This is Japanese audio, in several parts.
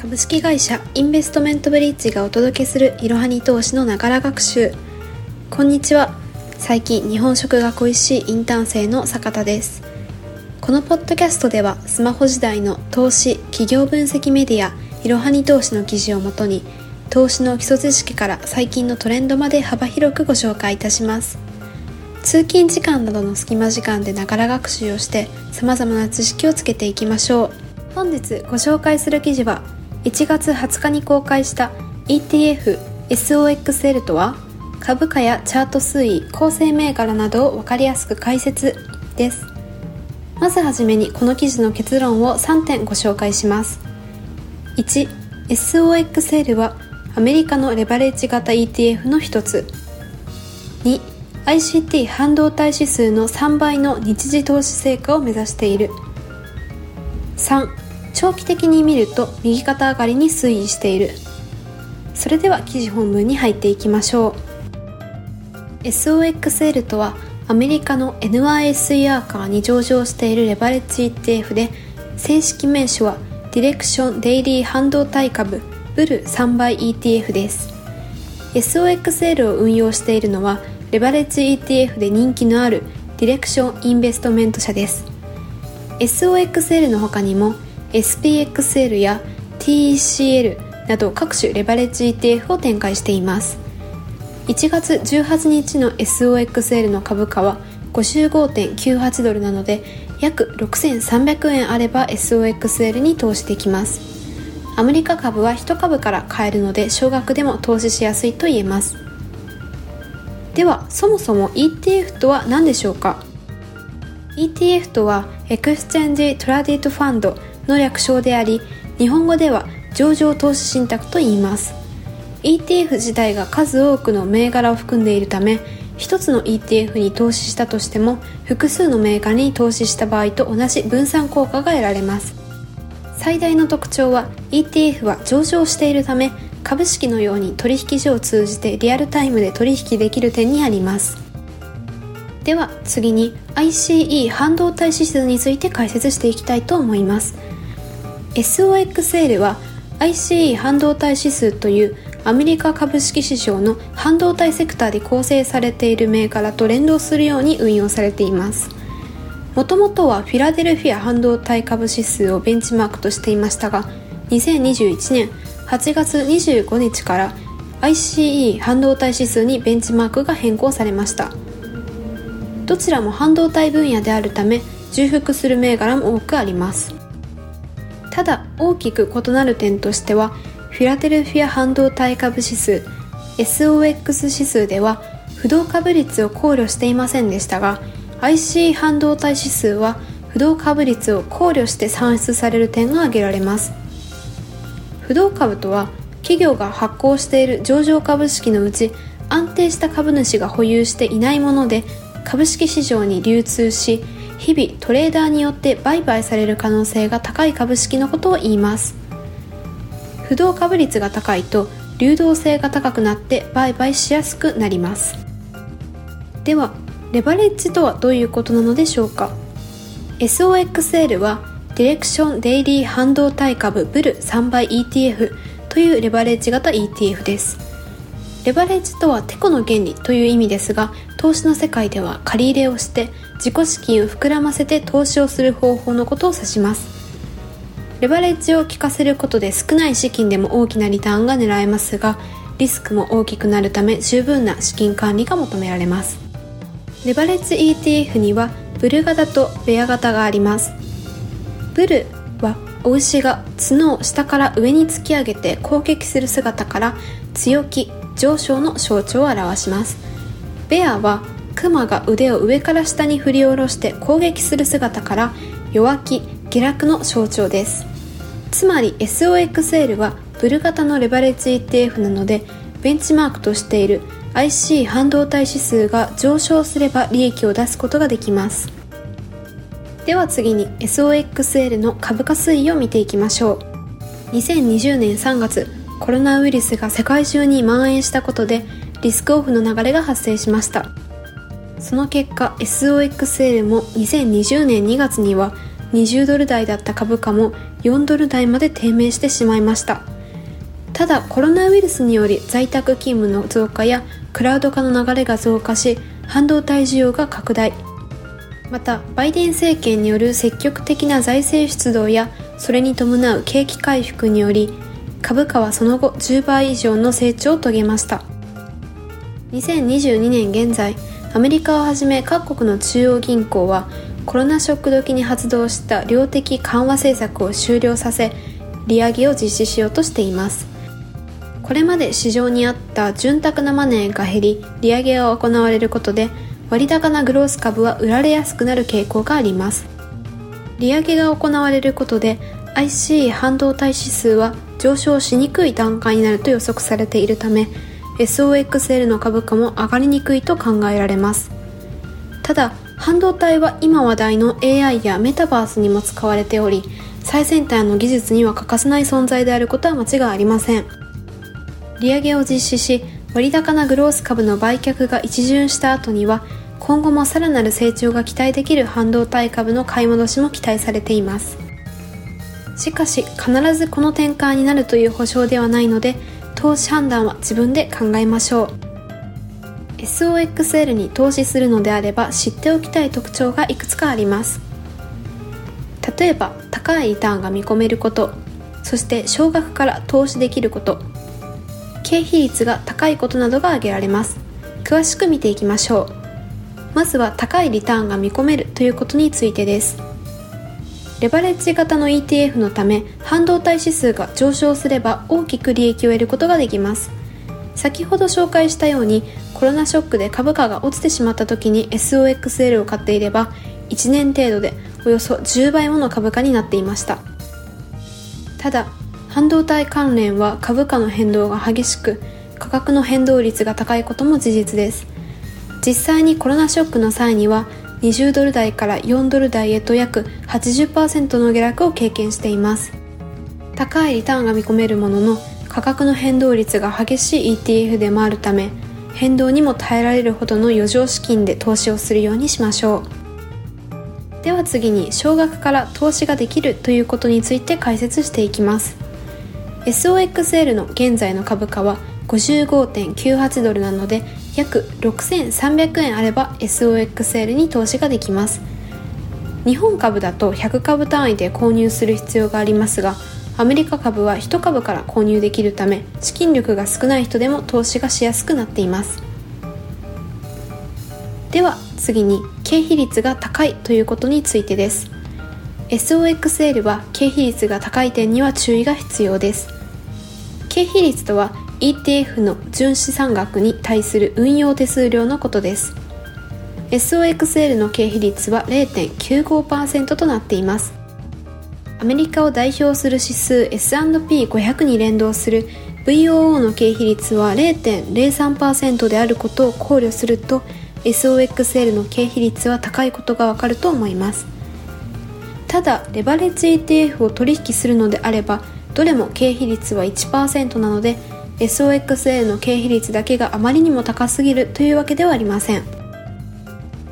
株式会社インベストメントブリッジがお届けするいろはに投資のながら学習。こんにちは。最近日本食が恋しいインターン生の坂田です。このポッドキャストではスマホ時代の投資企業分析メディアいろはに投資の記事をもとに投資の基礎知識から最近のトレンドまで幅広くご紹介いたします。通勤時間などの隙間時間でながら学習をして様々な知識をつけていきましょう。本日ご紹介する記事は1月20日に公開した ETF SOXL とは株価やチャート推移構成銘柄などを分かりやすく解説です。まずはじめにこの記事の結論を3点ご紹介します。1 SOXL はアメリカのレバレッジ型 ETF の一つ。2ICT 半導体指数の3倍の日時投資成果を目指している。3長期的に見ると右肩上がりに推移している。それでは記事本文に入っていきましょう。SOXL とはアメリカの NYSE アーカーに上場しているレバレッジ ETF で正式名称はディレクションデイリー半導体株ブル3倍 ETF です。SOXL を運用しているのはレバレッジ ETF で人気のあるディレクションインベストメント社です。SOXL の他にも SPXL や TECL など各種レバレッジ ETF を展開しています。1月18日の SOXL の株価は55.98ドルなので約6300円あれば SOXL に投資できます。アメリカ株は1株から買えるので少額でも投資しやすいと言えます。ではそもそも ETF とは何でしょうか？ETF とは Exchange Traded Fund の略称であり日本語では上場投資信託と言います。ETF 自体が数多くの銘柄を含んでいるため一つの ETF に投資したとしても複数の銘柄に投資した場合と同じ分散効果が得られます。最大の特徴は ETF は上場しているため株式のように取引所を通じてリアルタイムで取引できる点にあります。では次に ICE 半導体指数について解説していきたいと思います。SOXL は ICE 半導体指数というアメリカ株式市場の半導体セクターで構成されている銘柄と連動するように運用されています。もともとはフィラデルフィア半導体株指数をベンチマークとしていましたが2021年8月25日から ICE 半導体指数にベンチマークが変更されました。どちらも半導体分野であるため重複する銘柄も多くあります。ただ大きく異なる点としてはフィラデルフィア半導体株指数 SOX 指数では不動株率を考慮していませんでしたが IC 半導体指数は不動株率を考慮して算出される点が挙げられます。不動株とは企業が発行している上場株式のうち安定した株主が保有していないもので株式市場に流通し日々トレーダーによって売買される可能性が高い株式のことを言います。不動株率が高いと流動性が高くなって売買しやすくなります。ではレバレッジとはどういうことなのでしょうか？SOXL はディレクションデイリー半導体株ブル3倍 ETF というレバレッジ型 ETF です。レバレッジとはテコの原理という意味ですが投資の世界では借り入れをして自己資金を膨らませて投資をする方法のことを指します。レバレッジを効かせることで少ない資金でも大きなリターンが狙えますがリスクも大きくなるため十分な資金管理が求められます。レバレッジ ETF にはブル型とベア型があります。ブルはお牛が角を下から上に突き上げて攻撃する姿から強気上昇の象徴を表します。ベアはクマが腕を上から下に振り下ろして攻撃する姿から弱気下落の象徴です。つまり SOXL はブル型のレバレッジ ETF なのでベンチマークとしている IC 半導体指数が上昇すれば利益を出すことができます。では次に SOXL の株価推移を見ていきましょう。2020年3月コロナウイルスが世界中に蔓延したことでリスクオフの流れが発生しました。その結果 SOXL も2020年2月には20ドル台だった株価も4ドル台まで低迷してしまいました。ただコロナウイルスにより在宅勤務の増加やクラウド化の流れが増加し半導体需要が拡大。またバイデン政権による積極的な財政出動やそれに伴う景気回復により株価はその後10倍以上の成長を遂げました。2022年現在アメリカをはじめ各国の中央銀行はコロナショック時に発動した量的緩和政策を終了させ利上げを実施しようとしています。これまで市場にあった潤沢なマネーが減り利上げが行われることで割高なグロース株は売られやすくなる傾向があります。利上げが行われることで IC 半導体指数は上昇しにくい段階になると予測されているため SOXL の株価も上がりにくいと考えられます。ただ半導体は今話題の AI やメタバースにも使われており最先端の技術には欠かせない存在であることは間違いありません。利上げを実施し割高なグロース株の売却が一巡した後には今後もさらなる成長が期待できる半導体株の買い戻しも期待されています。しかし必ずこの転換になるという保証ではないので投資判断は自分で考えましょう。SOXL に投資するのであれば知っておきたい特徴がいくつかあります。例えば高いリターンが見込めること。そして少額から投資できること。経費率が高いことなどが挙げられます。詳しく見ていきましょう。まずは高いリターンが見込めるということについてです。レバレッジ型の ETF のため半導体指数が上昇すれば大きく利益を得ることができます。先ほど紹介したようにコロナショックで株価が落ちてしまった時に SOXL を買っていれば1年程度でおよそ10倍もの株価になっていました。ただ半導体関連は株価の変動が激しく価格の変動率が高いことも事実です。実際にコロナショックの際には20ドル台から4ドル台へと約80%の下落を経験しています。高いリターンが見込めるものの価格の変動率が激しい ETF でもあるため変動にも耐えられるほどの余剰資金で投資をするようにしましょう。では次に少額から投資ができるということについて解説していきます。SOXL の現在の株価は55.98ドルなので約6300円あれば SOXL に投資ができます。日本株だと100株単位で購入する必要がありますがアメリカ株は1株から購入できるため資金力が少ない人でも投資がしやすくなっています。では次に経費率が高いということについてです。SOXL は経費率が高い点には注意が必要です。経費率とは ETF の純資産額に対する運用手数料のことです。SOXL の経費率は0.95%となっています。アメリカを代表する指数 S&P500 に連動する VOO の経費率は0.03%であることを考慮すると SOXL の経費率は高いことがわかると思います。ただレバレッジ ETF を取引するのであればどれも経費率は1%なので SOXL の経費率だけがあまりにも高すぎるというわけではありません。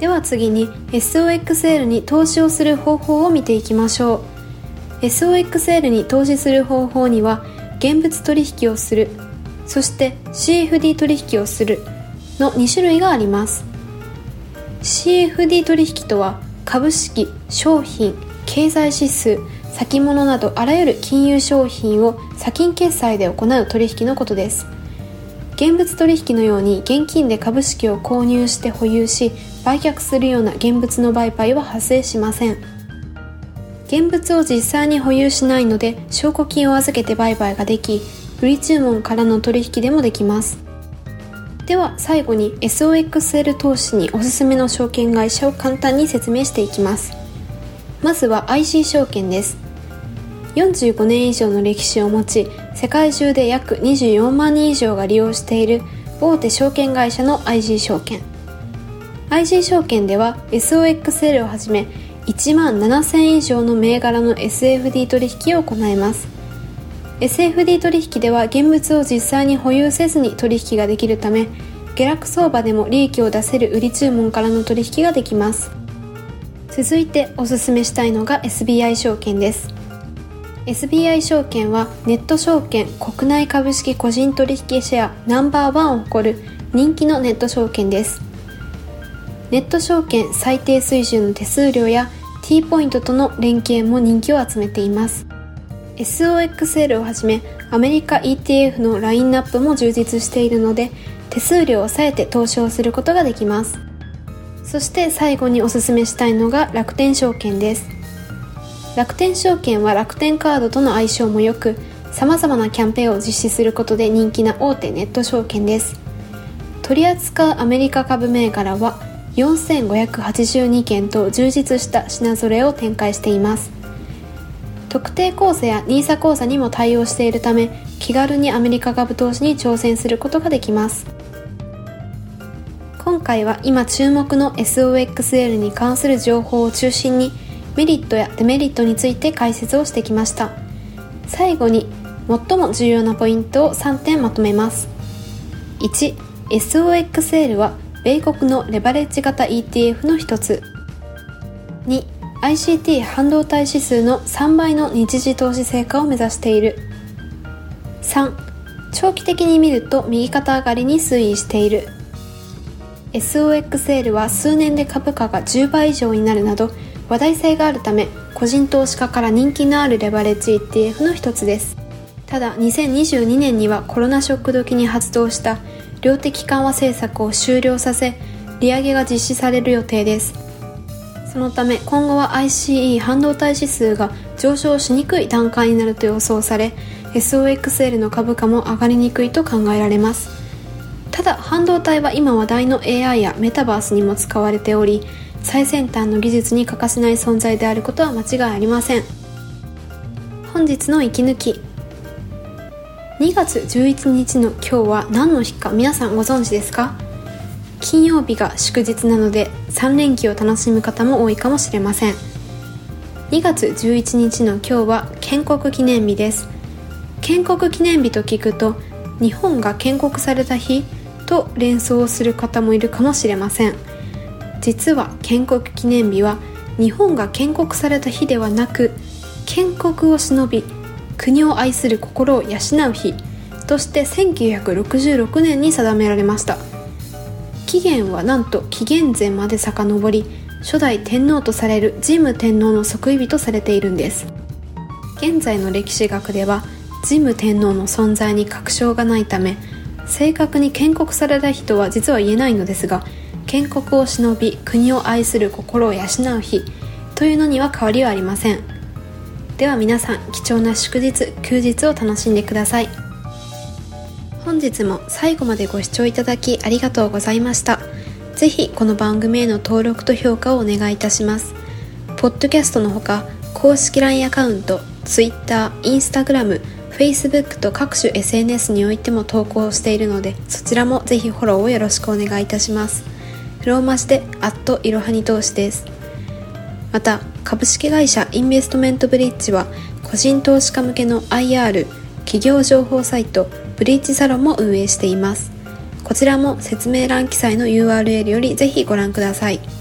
では次に SOXL に投資をする方法を見ていきましょう。SOXL に投資する方法には現物取引をするそして CFD 取引をするの2種類があります。CFD 取引とは株式商品経済指数先物などあらゆる金融商品を先金決済で行う取引のことです。現物取引のように現金で株式を購入して保有し売却するような現物の売買は発生しません。現物を実際に保有しないので証拠金を預けて売買ができ売り注文からの取引でもできます。では最後に SOXL 投資におすすめの証券会社を簡単に説明していきます。まずは IC 証券です。45年以上の歴史を持ち世界中で約24万人以上が利用している大手証券会社の IG 証券。IG 証券では SOXL をはじめ1万7000以上の銘柄の SFD 取引を行います。SFD 取引では現物を実際に保有せずに取引ができるため下落相場でも利益を出せる売り注文からの取引ができます。続いておすすめしたいのが SBI 証券です。SBI 証券はネット証券国内株式個人取引シェアナンバーワンを誇る人気のネット証券です。ネット証券最低水準の手数料や T ポイントとの連携も人気を集めています。SOXL をはじめアメリカ ETF のラインナップも充実しているので手数料を抑えて投資をすることができます。そして最後におすすめしたいのが楽天証券です。楽天証券は楽天カードとの相性も良く様々なキャンペーンを実施することで人気な大手ネット証券です。取り扱うアメリカ株銘柄は4582件と充実した品揃えを展開しています。特定口座や NISA 口座にも対応しているため気軽にアメリカ株投資に挑戦することができます。今回は今注目の SOXL に関する情報を中心にメリットやデメリットについて解説をしてきました。最後に最も重要なポイントを3点まとめます。1SOXL は米国のレバレッジ型 ETF の一つ。2ICT 半導体指数の3倍の日時投資成果を目指している。3長期的に見ると右肩上がりに推移している。SOXL は数年で株価が10倍以上になるなど話題性があるため個人投資家から人気のあるレバレッジ ETF の一つです。ただ2022年にはコロナショック時に発動した量的緩和政策を終了させ利上げが実施される予定です。そのため今後は ICE 半導体指数が上昇しにくい段階になると予想され SOXL の株価も上がりにくいと考えられます。ただ半導体は今話題の AI やメタバースにも使われており最先端の技術に欠かせない存在であることは間違いありません。本日の息抜き。2月11日の今日は何の日か皆さんご存知ですか？金曜日が祝日なので3連休を楽しむ方も多いかもしれません。2月11日の今日は建国記念日です。建国記念日と聞くと日本が建国された日と連想する方もいるかもしれません。実は建国記念日は日本が建国された日ではなく建国を忍び国を愛する心を養う日として1966年に定められました。起源はなんと紀元前まで遡り初代天皇とされる神武天皇の即位日とされているんです。現在の歴史学では神武天皇の存在に確証がないため正確に建国された人は実は言えないのですが建国を忍び国を愛する心を養う日というのには変わりはありません。では皆さん貴重な祝日休日を楽しんでください。本日も最後までご視聴いただきありがとうございました。ぜひこの番組への登録と評価をお願いいたします。ポッドキャストのほか公式 LINE アカウント Twitter、Instagram、Facebook と各種 SNS においても投稿しているのでそちらもぜひフォローをよろしくお願いいたします。ローマ字でアットいろはに投資ですまた株式会社インベストメントブリッジは個人投資家向けの IR 企業情報サイトブリッジサロンも運営していますこちらも説明欄記載の URL よりぜひご覧ください。